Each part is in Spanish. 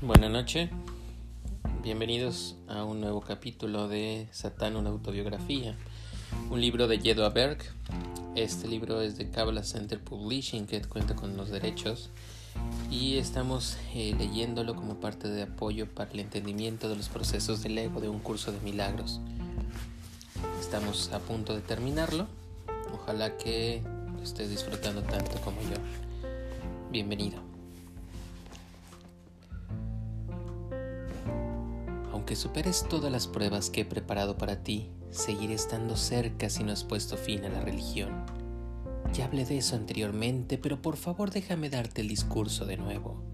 Buenas noches, bienvenidos a un nuevo capítulo de Satán, una autobiografía, un libro de Yedo Berg. Este libro es de Kabbalah Center Publishing, que cuenta con los derechos, y estamos eh, leyéndolo como parte de apoyo para el entendimiento de los procesos del ego de un curso de milagros. Estamos a punto de terminarlo, ojalá que estés disfrutando tanto como yo. Bienvenido. Aunque superes todas las pruebas que he preparado para ti, seguiré estando cerca si no has puesto fin a la religión. Ya hablé de eso anteriormente, pero por favor déjame darte el discurso de nuevo.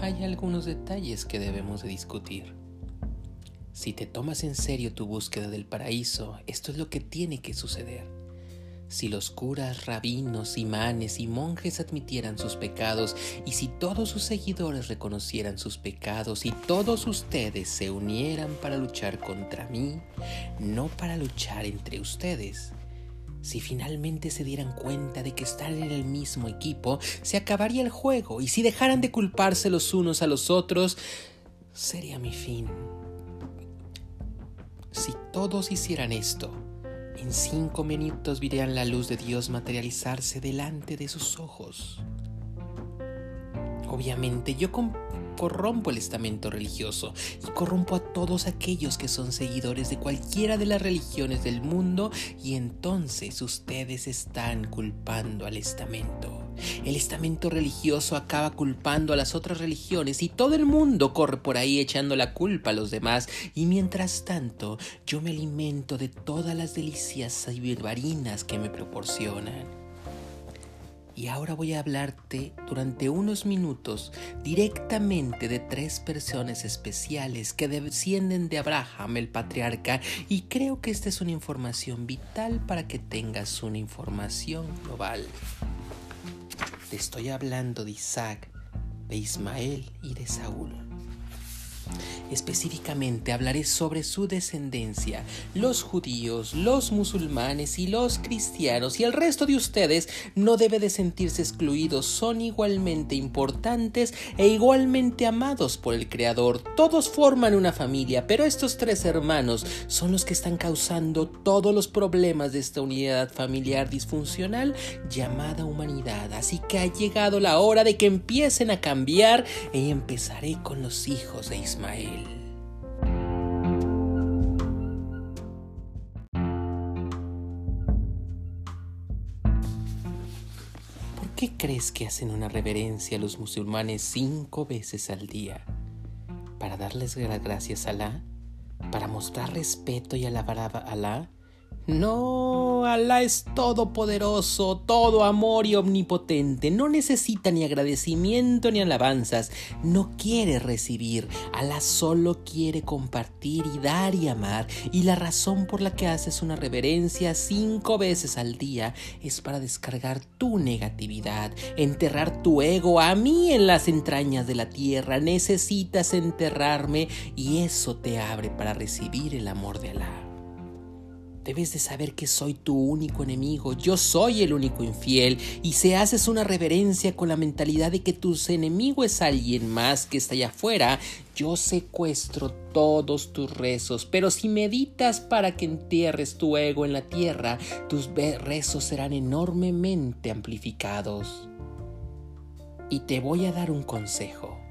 Hay algunos detalles que debemos de discutir. Si te tomas en serio tu búsqueda del paraíso, esto es lo que tiene que suceder. Si los curas, rabinos, imanes y monjes admitieran sus pecados, y si todos sus seguidores reconocieran sus pecados, y todos ustedes se unieran para luchar contra mí, no para luchar entre ustedes, si finalmente se dieran cuenta de que están en el mismo equipo, se acabaría el juego, y si dejaran de culparse los unos a los otros, sería mi fin. Si todos hicieran esto, en cinco minutos verían la luz de Dios materializarse delante de sus ojos. Obviamente yo corrompo el estamento religioso y corrompo a todos aquellos que son seguidores de cualquiera de las religiones del mundo y entonces ustedes están culpando al estamento. El estamento religioso acaba culpando a las otras religiones y todo el mundo corre por ahí echando la culpa a los demás y mientras tanto yo me alimento de todas las delicias y barbarinas que me proporcionan. Y ahora voy a hablarte durante unos minutos directamente de tres personas especiales que descienden de Abraham, el patriarca, y creo que esta es una información vital para que tengas una información global. Te estoy hablando de Isaac, de Ismael y de Saúl. Específicamente hablaré sobre su descendencia, los judíos, los musulmanes y los cristianos y el resto de ustedes no debe de sentirse excluidos, son igualmente importantes e igualmente amados por el Creador. Todos forman una familia, pero estos tres hermanos son los que están causando todos los problemas de esta unidad familiar disfuncional llamada humanidad. Así que ha llegado la hora de que empiecen a cambiar y empezaré con los hijos de ¿Por qué crees que hacen una reverencia a los musulmanes cinco veces al día? ¿Para darles gracias a Alá? ¿Para mostrar respeto y alabar a Alá? No, Alá es todopoderoso, todo amor y omnipotente. No necesita ni agradecimiento ni alabanzas. No quiere recibir. Alá solo quiere compartir y dar y amar. Y la razón por la que haces una reverencia cinco veces al día es para descargar tu negatividad, enterrar tu ego a mí en las entrañas de la tierra. Necesitas enterrarme y eso te abre para recibir el amor de Alá. Debes de saber que soy tu único enemigo, yo soy el único infiel, y si haces una reverencia con la mentalidad de que tu enemigo es alguien más que está allá afuera, yo secuestro todos tus rezos, pero si meditas para que entierres tu ego en la tierra, tus rezos serán enormemente amplificados. Y te voy a dar un consejo.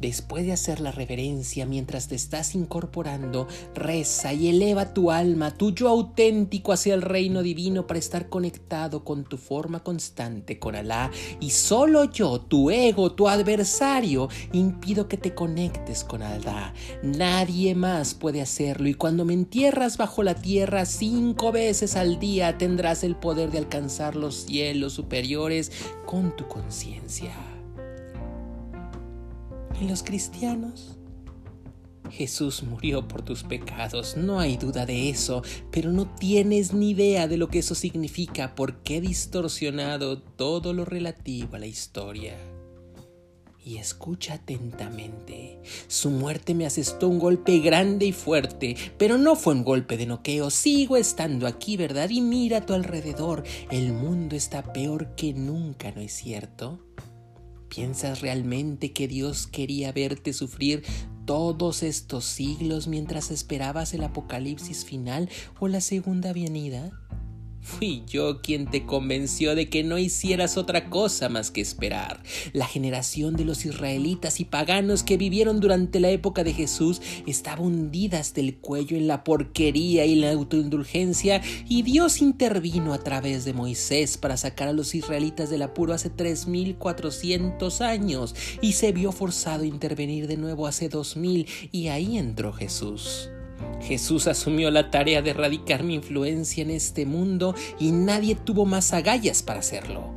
Después de hacer la reverencia mientras te estás incorporando, reza y eleva tu alma, tu yo auténtico hacia el reino divino para estar conectado con tu forma constante con Alá y solo yo, tu ego, tu adversario, impido que te conectes con Alá. Nadie más puede hacerlo y cuando me entierras bajo la tierra cinco veces al día tendrás el poder de alcanzar los cielos superiores con tu conciencia. ¿Y los cristianos? Jesús murió por tus pecados, no hay duda de eso, pero no tienes ni idea de lo que eso significa porque he distorsionado todo lo relativo a la historia. Y escucha atentamente. Su muerte me asestó un golpe grande y fuerte, pero no fue un golpe de noqueo. Sigo estando aquí, ¿verdad? Y mira a tu alrededor. El mundo está peor que nunca, ¿no es cierto? ¿Piensas realmente que Dios quería verte sufrir todos estos siglos mientras esperabas el apocalipsis final o la segunda venida? Fui yo quien te convenció de que no hicieras otra cosa más que esperar. La generación de los israelitas y paganos que vivieron durante la época de Jesús estaba hundida hasta el cuello en la porquería y la autoindulgencia y Dios intervino a través de Moisés para sacar a los israelitas del apuro hace 3400 años y se vio forzado a intervenir de nuevo hace 2000 y ahí entró Jesús. Jesús asumió la tarea de erradicar mi influencia en este mundo y nadie tuvo más agallas para hacerlo.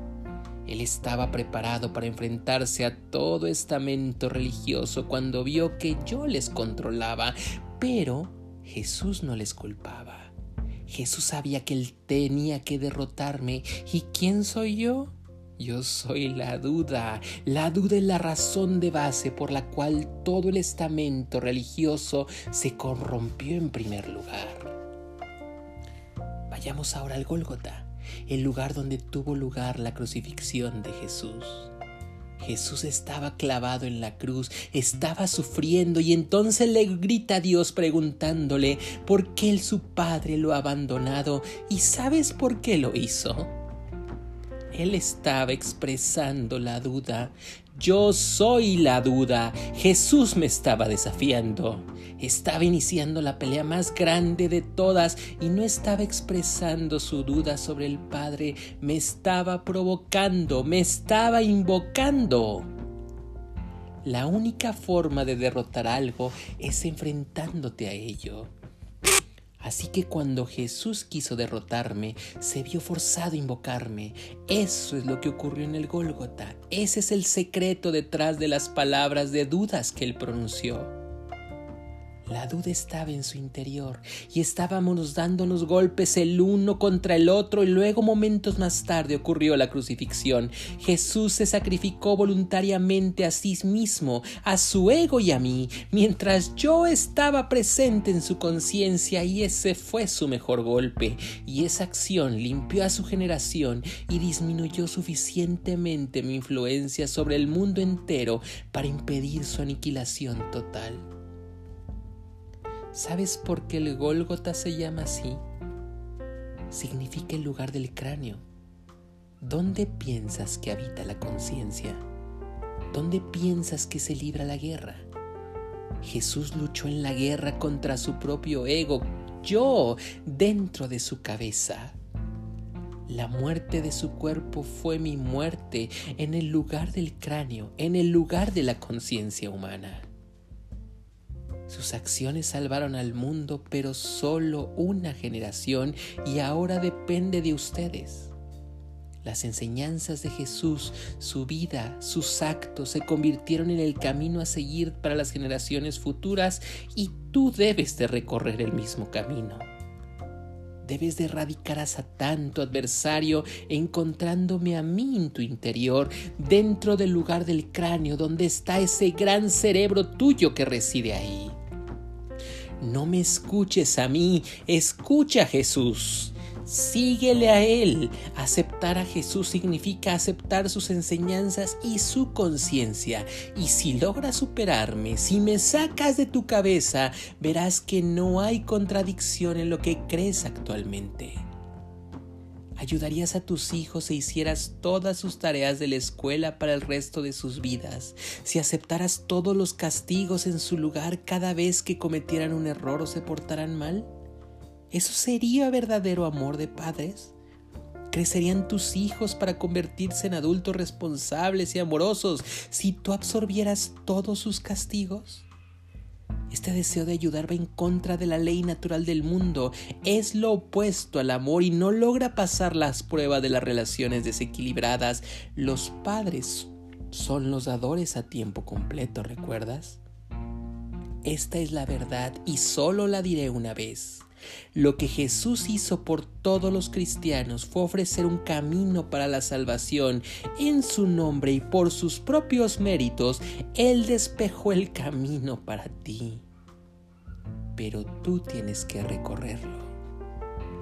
Él estaba preparado para enfrentarse a todo estamento religioso cuando vio que yo les controlaba, pero Jesús no les culpaba. Jesús sabía que él tenía que derrotarme. ¿Y quién soy yo? Yo soy la duda. La duda es la razón de base por la cual todo el estamento religioso se corrompió en primer lugar. Vayamos ahora al Gólgota, el lugar donde tuvo lugar la crucifixión de Jesús. Jesús estaba clavado en la cruz, estaba sufriendo y entonces le grita a Dios preguntándole por qué él su padre lo ha abandonado y sabes por qué lo hizo. Él estaba expresando la duda. Yo soy la duda. Jesús me estaba desafiando. Estaba iniciando la pelea más grande de todas y no estaba expresando su duda sobre el Padre. Me estaba provocando, me estaba invocando. La única forma de derrotar algo es enfrentándote a ello. Así que cuando Jesús quiso derrotarme, se vio forzado a invocarme. Eso es lo que ocurrió en el Gólgota. Ese es el secreto detrás de las palabras de dudas que él pronunció. La duda estaba en su interior y estábamos dándonos golpes el uno contra el otro y luego momentos más tarde ocurrió la crucifixión. Jesús se sacrificó voluntariamente a sí mismo, a su ego y a mí, mientras yo estaba presente en su conciencia y ese fue su mejor golpe. Y esa acción limpió a su generación y disminuyó suficientemente mi influencia sobre el mundo entero para impedir su aniquilación total. ¿Sabes por qué el Gólgota se llama así? Significa el lugar del cráneo. ¿Dónde piensas que habita la conciencia? ¿Dónde piensas que se libra la guerra? Jesús luchó en la guerra contra su propio ego, yo, dentro de su cabeza. La muerte de su cuerpo fue mi muerte en el lugar del cráneo, en el lugar de la conciencia humana. Sus acciones salvaron al mundo, pero solo una generación y ahora depende de ustedes. Las enseñanzas de Jesús, su vida, sus actos se convirtieron en el camino a seguir para las generaciones futuras y tú debes de recorrer el mismo camino. Debes de erradicar a Satán, tu adversario, encontrándome a mí en tu interior, dentro del lugar del cráneo donde está ese gran cerebro tuyo que reside ahí. No me escuches a mí, escucha a Jesús. Síguele a Él. Aceptar a Jesús significa aceptar sus enseñanzas y su conciencia. Y si logras superarme, si me sacas de tu cabeza, verás que no hay contradicción en lo que crees actualmente ayudarías a tus hijos e hicieras todas sus tareas de la escuela para el resto de sus vidas, si aceptaras todos los castigos en su lugar cada vez que cometieran un error o se portaran mal? ¿Eso sería verdadero amor de padres? ¿Crecerían tus hijos para convertirse en adultos responsables y amorosos si tú absorbieras todos sus castigos? Este deseo de ayudar va en contra de la ley natural del mundo, es lo opuesto al amor y no logra pasar las pruebas de las relaciones desequilibradas. Los padres son los dadores a tiempo completo, ¿recuerdas? Esta es la verdad y solo la diré una vez. Lo que Jesús hizo por todos los cristianos fue ofrecer un camino para la salvación. En su nombre y por sus propios méritos, Él despejó el camino para ti. Pero tú tienes que recorrerlo.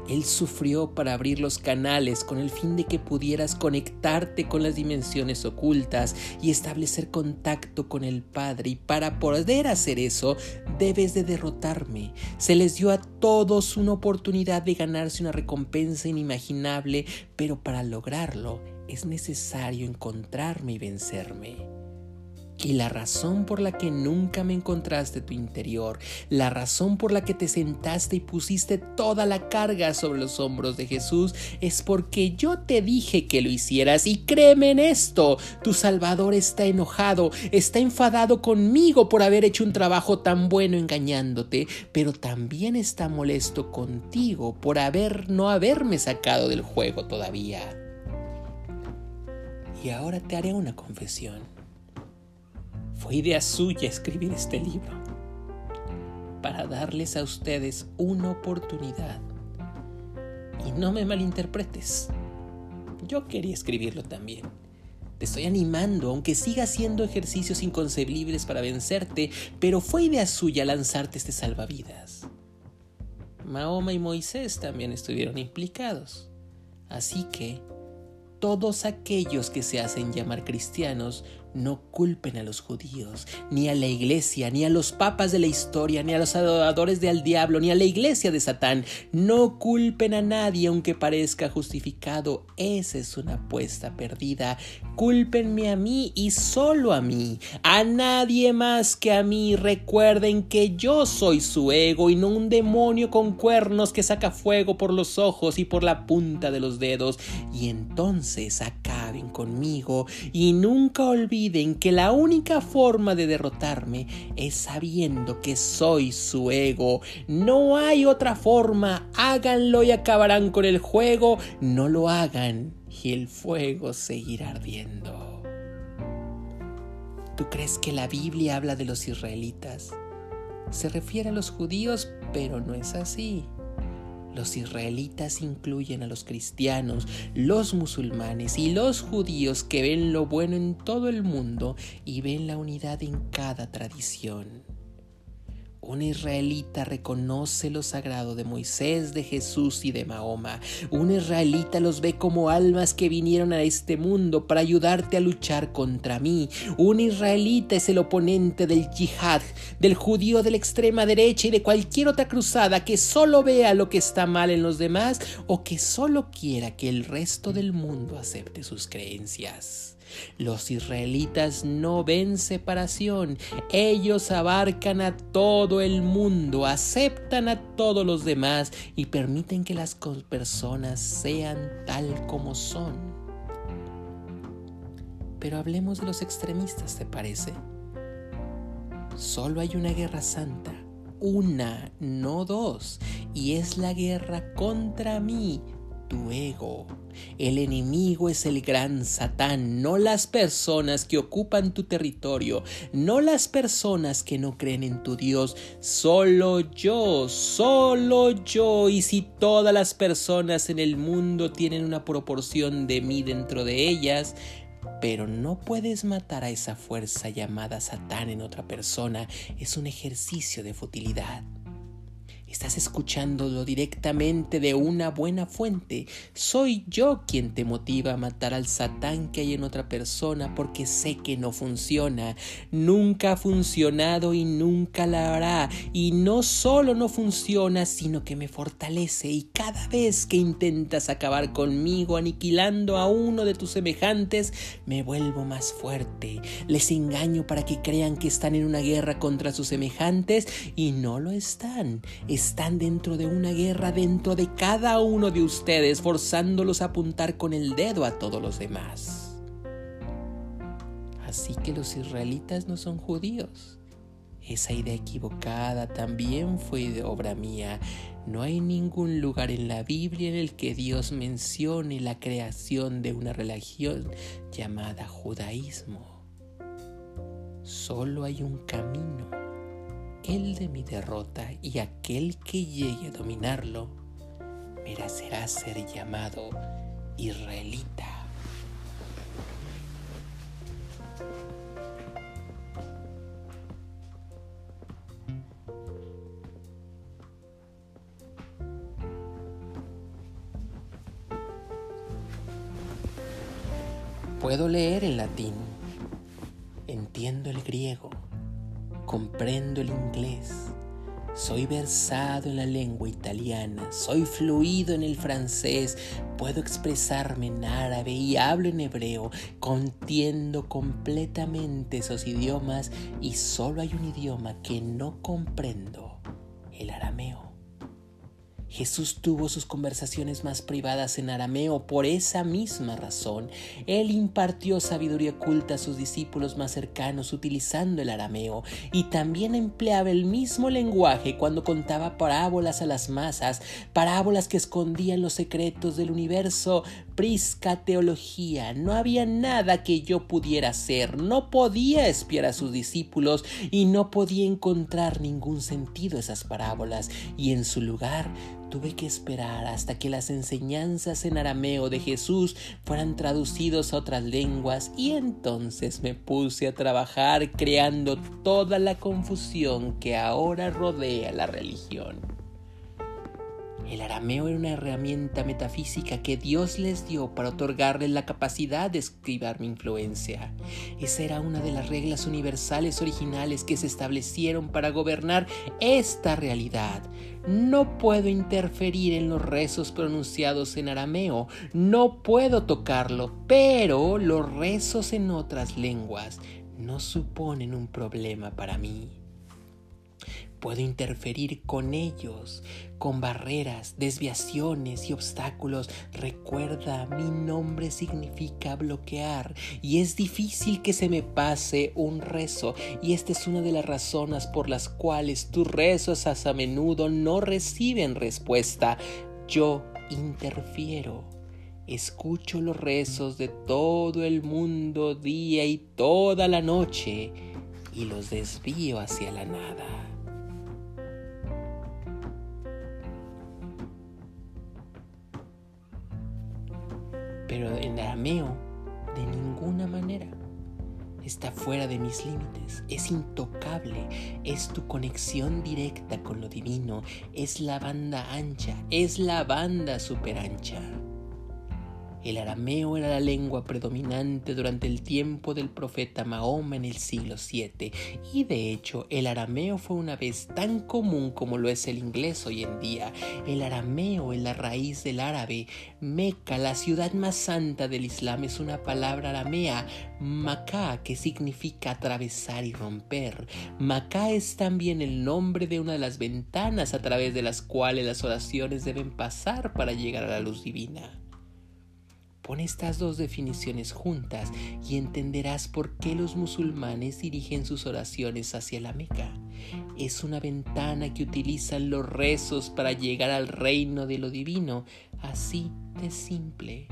Él sufrió para abrir los canales con el fin de que pudieras conectarte con las dimensiones ocultas y establecer contacto con el Padre. Y para poder hacer eso, debes de derrotarme. Se les dio a todos una oportunidad de ganarse una recompensa inimaginable, pero para lograrlo es necesario encontrarme y vencerme. Y la razón por la que nunca me encontraste tu interior, la razón por la que te sentaste y pusiste toda la carga sobre los hombros de Jesús, es porque yo te dije que lo hicieras. Y créeme en esto, tu Salvador está enojado, está enfadado conmigo por haber hecho un trabajo tan bueno engañándote, pero también está molesto contigo por haber no haberme sacado del juego todavía. Y ahora te haré una confesión. Fue idea suya escribir este libro para darles a ustedes una oportunidad. Y no me malinterpretes. Yo quería escribirlo también. Te estoy animando, aunque siga haciendo ejercicios inconcebibles para vencerte, pero fue idea suya lanzarte este salvavidas. Mahoma y Moisés también estuvieron implicados. Así que todos aquellos que se hacen llamar cristianos no culpen a los judíos, ni a la iglesia, ni a los papas de la historia, ni a los adoradores del diablo, ni a la iglesia de Satán. No culpen a nadie aunque parezca justificado. Esa es una apuesta perdida. Cúlpenme a mí y solo a mí, a nadie más que a mí. Recuerden que yo soy su ego y no un demonio con cuernos que saca fuego por los ojos y por la punta de los dedos. Y entonces acaben conmigo y nunca que la única forma de derrotarme es sabiendo que soy su ego. No hay otra forma. Háganlo y acabarán con el juego. No lo hagan y el fuego seguirá ardiendo. ¿Tú crees que la Biblia habla de los israelitas? Se refiere a los judíos, pero no es así. Los israelitas incluyen a los cristianos, los musulmanes y los judíos que ven lo bueno en todo el mundo y ven la unidad en cada tradición. Un israelita reconoce lo sagrado de Moisés, de Jesús y de Mahoma. Un israelita los ve como almas que vinieron a este mundo para ayudarte a luchar contra mí. Un israelita es el oponente del yihad, del judío de la extrema derecha y de cualquier otra cruzada que solo vea lo que está mal en los demás o que solo quiera que el resto del mundo acepte sus creencias. Los israelitas no ven separación, ellos abarcan a todo el mundo, aceptan a todos los demás y permiten que las personas sean tal como son. Pero hablemos de los extremistas, ¿te parece? Solo hay una guerra santa, una, no dos, y es la guerra contra mí, tu ego. El enemigo es el gran Satán, no las personas que ocupan tu territorio, no las personas que no creen en tu Dios, solo yo, solo yo. Y si todas las personas en el mundo tienen una proporción de mí dentro de ellas, pero no puedes matar a esa fuerza llamada Satán en otra persona, es un ejercicio de futilidad. Estás escuchándolo directamente de una buena fuente. Soy yo quien te motiva a matar al satán que hay en otra persona porque sé que no funciona. Nunca ha funcionado y nunca la hará. Y no solo no funciona, sino que me fortalece. Y cada vez que intentas acabar conmigo aniquilando a uno de tus semejantes, me vuelvo más fuerte. Les engaño para que crean que están en una guerra contra sus semejantes y no lo están están dentro de una guerra dentro de cada uno de ustedes, forzándolos a apuntar con el dedo a todos los demás. Así que los israelitas no son judíos. Esa idea equivocada también fue de obra mía. No hay ningún lugar en la Biblia en el que Dios mencione la creación de una religión llamada judaísmo. Solo hay un camino el de mi derrota y aquel que llegue a dominarlo, merecerá ser llamado israelita. Puedo leer el latín, entiendo el griego comprendo el inglés, soy versado en la lengua italiana, soy fluido en el francés, puedo expresarme en árabe y hablo en hebreo, contiendo completamente esos idiomas y solo hay un idioma que no comprendo, el arameo. Jesús tuvo sus conversaciones más privadas en arameo por esa misma razón. Él impartió sabiduría oculta a sus discípulos más cercanos utilizando el arameo y también empleaba el mismo lenguaje cuando contaba parábolas a las masas, parábolas que escondían los secretos del universo. Prisca teología, no había nada que yo pudiera hacer, no podía espiar a sus discípulos y no podía encontrar ningún sentido esas parábolas. Y en su lugar Tuve que esperar hasta que las enseñanzas en arameo de Jesús fueran traducidos a otras lenguas. Y entonces me puse a trabajar creando toda la confusión que ahora rodea la religión. El arameo era una herramienta metafísica que Dios les dio para otorgarles la capacidad de escribir mi influencia. Esa era una de las reglas universales originales que se establecieron para gobernar esta realidad. No puedo interferir en los rezos pronunciados en arameo, no puedo tocarlo, pero los rezos en otras lenguas no suponen un problema para mí. Puedo interferir con ellos, con barreras, desviaciones y obstáculos. Recuerda, mi nombre significa bloquear y es difícil que se me pase un rezo y esta es una de las razones por las cuales tus rezos a menudo no reciben respuesta. Yo interfiero. Escucho los rezos de todo el mundo día y toda la noche y los desvío hacia la nada. Pero en arameo de ninguna manera. Está fuera de mis límites, es intocable, es tu conexión directa con lo divino, es la banda ancha, es la banda super ancha. El arameo era la lengua predominante durante el tiempo del profeta Mahoma en el siglo VII y de hecho el arameo fue una vez tan común como lo es el inglés hoy en día. El arameo es la raíz del árabe. Meca, la ciudad más santa del Islam, es una palabra aramea, Macá, que significa atravesar y romper. Macá es también el nombre de una de las ventanas a través de las cuales las oraciones deben pasar para llegar a la luz divina. Pon estas dos definiciones juntas y entenderás por qué los musulmanes dirigen sus oraciones hacia la Meca. Es una ventana que utilizan los rezos para llegar al reino de lo divino, así de simple.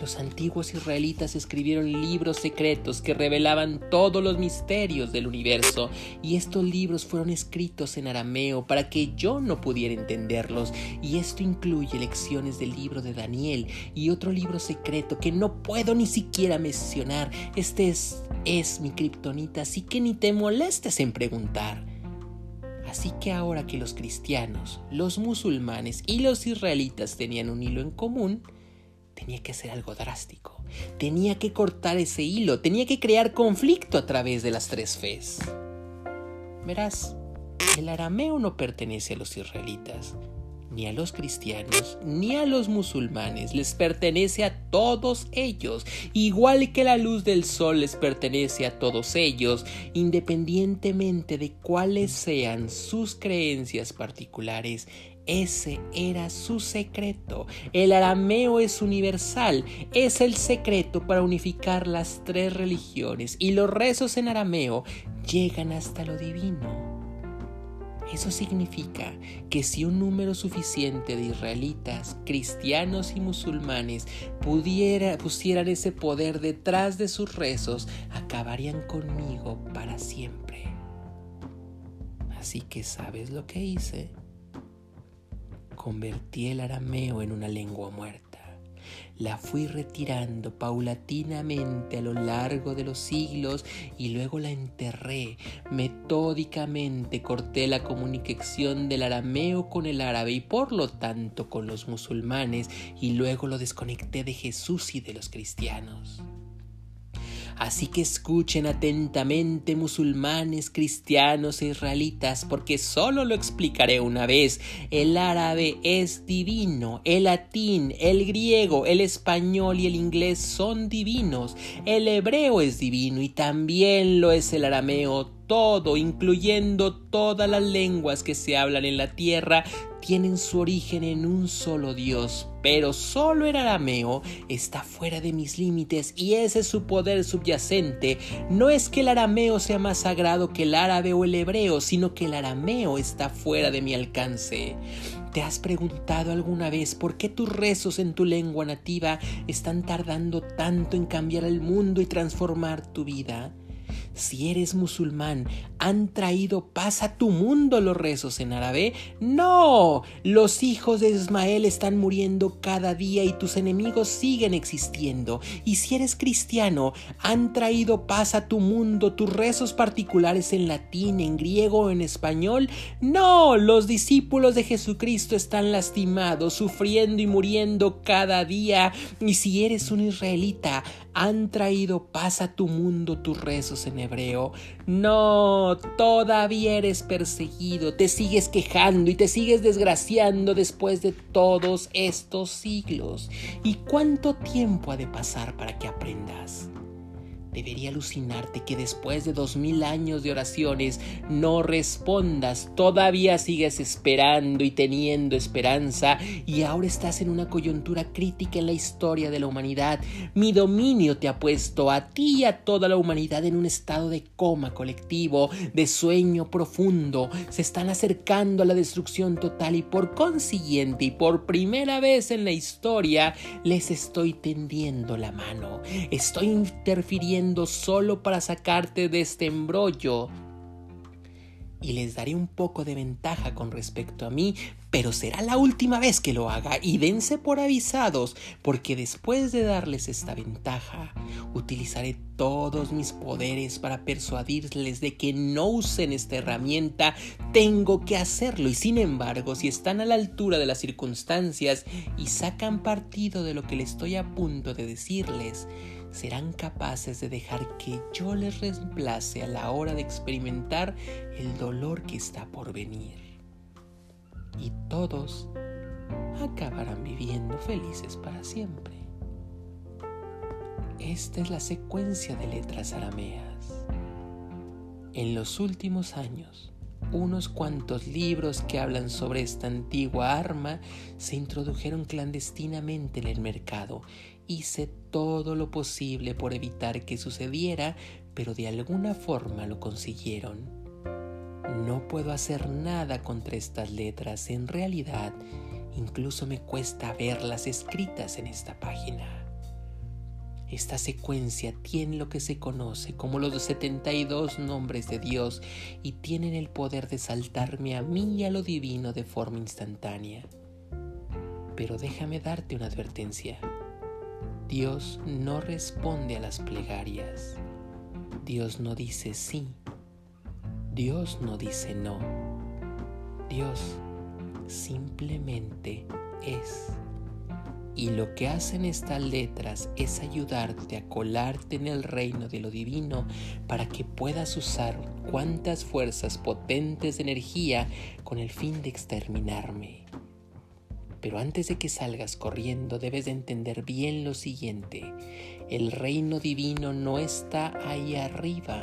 Los antiguos israelitas escribieron libros secretos que revelaban todos los misterios del universo y estos libros fueron escritos en arameo para que yo no pudiera entenderlos y esto incluye lecciones del libro de Daniel y otro libro secreto que no puedo ni siquiera mencionar. Este es, es mi kriptonita, así que ni te molestes en preguntar. Así que ahora que los cristianos, los musulmanes y los israelitas tenían un hilo en común, tenía que hacer algo drástico. Tenía que cortar ese hilo, tenía que crear conflicto a través de las tres fes. Verás, el arameo no pertenece a los israelitas, ni a los cristianos, ni a los musulmanes, les pertenece a todos ellos, igual que la luz del sol les pertenece a todos ellos, independientemente de cuáles sean sus creencias particulares. Ese era su secreto. El arameo es universal, es el secreto para unificar las tres religiones y los rezos en arameo llegan hasta lo divino. Eso significa que si un número suficiente de israelitas, cristianos y musulmanes pudiera, pusieran ese poder detrás de sus rezos, acabarían conmigo para siempre. Así que ¿sabes lo que hice? Convertí el arameo en una lengua muerta. la fui retirando paulatinamente a lo largo de los siglos y luego la enterré. Metódicamente corté la comunicación del arameo con el árabe y por lo tanto con los musulmanes y luego lo desconecté de Jesús y de los cristianos. Así que escuchen atentamente musulmanes, cristianos e israelitas, porque solo lo explicaré una vez. El árabe es divino, el latín, el griego, el español y el inglés son divinos, el hebreo es divino y también lo es el arameo todo, incluyendo todas las lenguas que se hablan en la tierra, tienen su origen en un solo Dios, pero solo el arameo está fuera de mis límites y ese es su poder subyacente. No es que el arameo sea más sagrado que el árabe o el hebreo, sino que el arameo está fuera de mi alcance. ¿Te has preguntado alguna vez por qué tus rezos en tu lengua nativa están tardando tanto en cambiar el mundo y transformar tu vida? Si eres musulmán, ¿han traído paz a tu mundo los rezos en árabe? No, los hijos de Ismael están muriendo cada día y tus enemigos siguen existiendo. Y si eres cristiano, ¿han traído paz a tu mundo tus rezos particulares en latín, en griego o en español? No, los discípulos de Jesucristo están lastimados, sufriendo y muriendo cada día. Y si eres un israelita, ¿han traído paz a tu mundo tus rezos en hebreo. No, todavía eres perseguido, te sigues quejando y te sigues desgraciando después de todos estos siglos. ¿Y cuánto tiempo ha de pasar para que aprendas? Debería alucinarte que después de dos mil años de oraciones no respondas, todavía sigues esperando y teniendo esperanza y ahora estás en una coyuntura crítica en la historia de la humanidad. Mi dominio te ha puesto a ti y a toda la humanidad en un estado de coma colectivo, de sueño profundo. Se están acercando a la destrucción total y por consiguiente y por primera vez en la historia les estoy tendiendo la mano. Estoy interfiriendo solo para sacarte de este embrollo. Y les daré un poco de ventaja con respecto a mí, pero será la última vez que lo haga y dense por avisados, porque después de darles esta ventaja, utilizaré todos mis poderes para persuadirles de que no usen esta herramienta, tengo que hacerlo y sin embargo, si están a la altura de las circunstancias y sacan partido de lo que les estoy a punto de decirles, serán capaces de dejar que yo les reemplace a la hora de experimentar el dolor que está por venir. Y todos acabarán viviendo felices para siempre. Esta es la secuencia de letras arameas. En los últimos años, unos cuantos libros que hablan sobre esta antigua arma se introdujeron clandestinamente en el mercado. Hice todo lo posible por evitar que sucediera, pero de alguna forma lo consiguieron. No puedo hacer nada contra estas letras, en realidad incluso me cuesta verlas escritas en esta página. Esta secuencia tiene lo que se conoce como los 72 nombres de Dios y tienen el poder de saltarme a mí y a lo divino de forma instantánea. Pero déjame darte una advertencia. Dios no responde a las plegarias. Dios no dice sí. Dios no dice no. Dios simplemente es. Y lo que hacen estas letras es ayudarte a colarte en el reino de lo divino para que puedas usar cuantas fuerzas potentes de energía con el fin de exterminarme. Pero antes de que salgas corriendo debes de entender bien lo siguiente. El reino divino no está ahí arriba,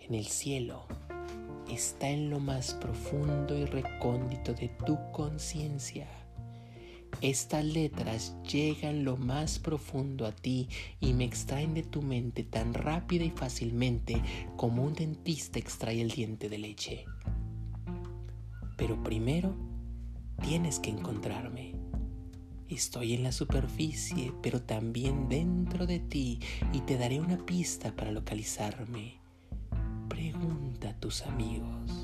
en el cielo. Está en lo más profundo y recóndito de tu conciencia. Estas letras llegan lo más profundo a ti y me extraen de tu mente tan rápida y fácilmente como un dentista extrae el diente de leche. Pero primero tienes que encontrarme. Estoy en la superficie, pero también dentro de ti y te daré una pista para localizarme. Pregunta a tus amigos.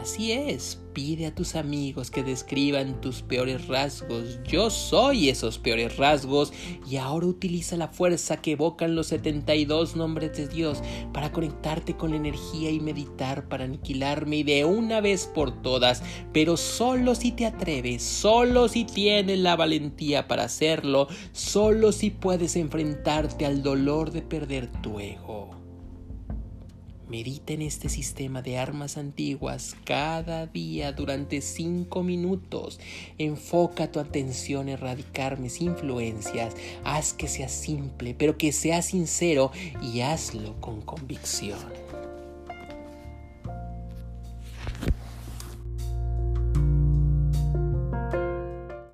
Así es, pide a tus amigos que describan tus peores rasgos. Yo soy esos peores rasgos y ahora utiliza la fuerza que evocan los 72 nombres de Dios para conectarte con la energía y meditar para aniquilarme de una vez por todas, pero solo si te atreves, solo si tienes la valentía para hacerlo, solo si puedes enfrentarte al dolor de perder tu ego. Medita en este sistema de armas antiguas cada día durante cinco minutos. Enfoca tu atención en erradicar mis influencias. Haz que sea simple, pero que sea sincero y hazlo con convicción.